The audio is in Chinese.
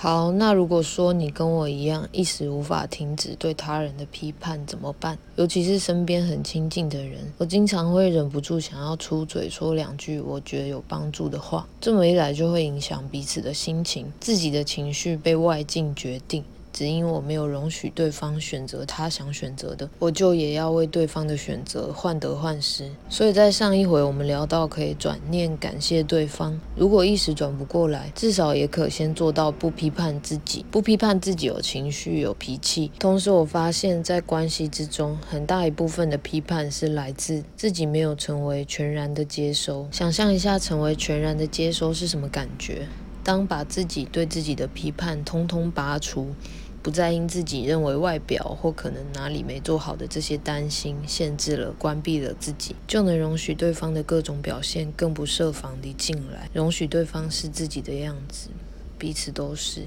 好，那如果说你跟我一样，一时无法停止对他人的批判，怎么办？尤其是身边很亲近的人，我经常会忍不住想要出嘴说两句我觉得有帮助的话，这么一来就会影响彼此的心情，自己的情绪被外境决定。只因我没有容许对方选择他想选择的，我就也要为对方的选择患得患失。所以在上一回我们聊到可以转念感谢对方，如果一时转不过来，至少也可先做到不批判自己，不批判自己有情绪有脾气。同时我发现，在关系之中，很大一部分的批判是来自自己没有成为全然的接收。想象一下，成为全然的接收是什么感觉？当把自己对自己的批判通通拔除，不再因自己认为外表或可能哪里没做好的这些担心限制了、关闭了自己，就能容许对方的各种表现更不设防地进来，容许对方是自己的样子，彼此都是。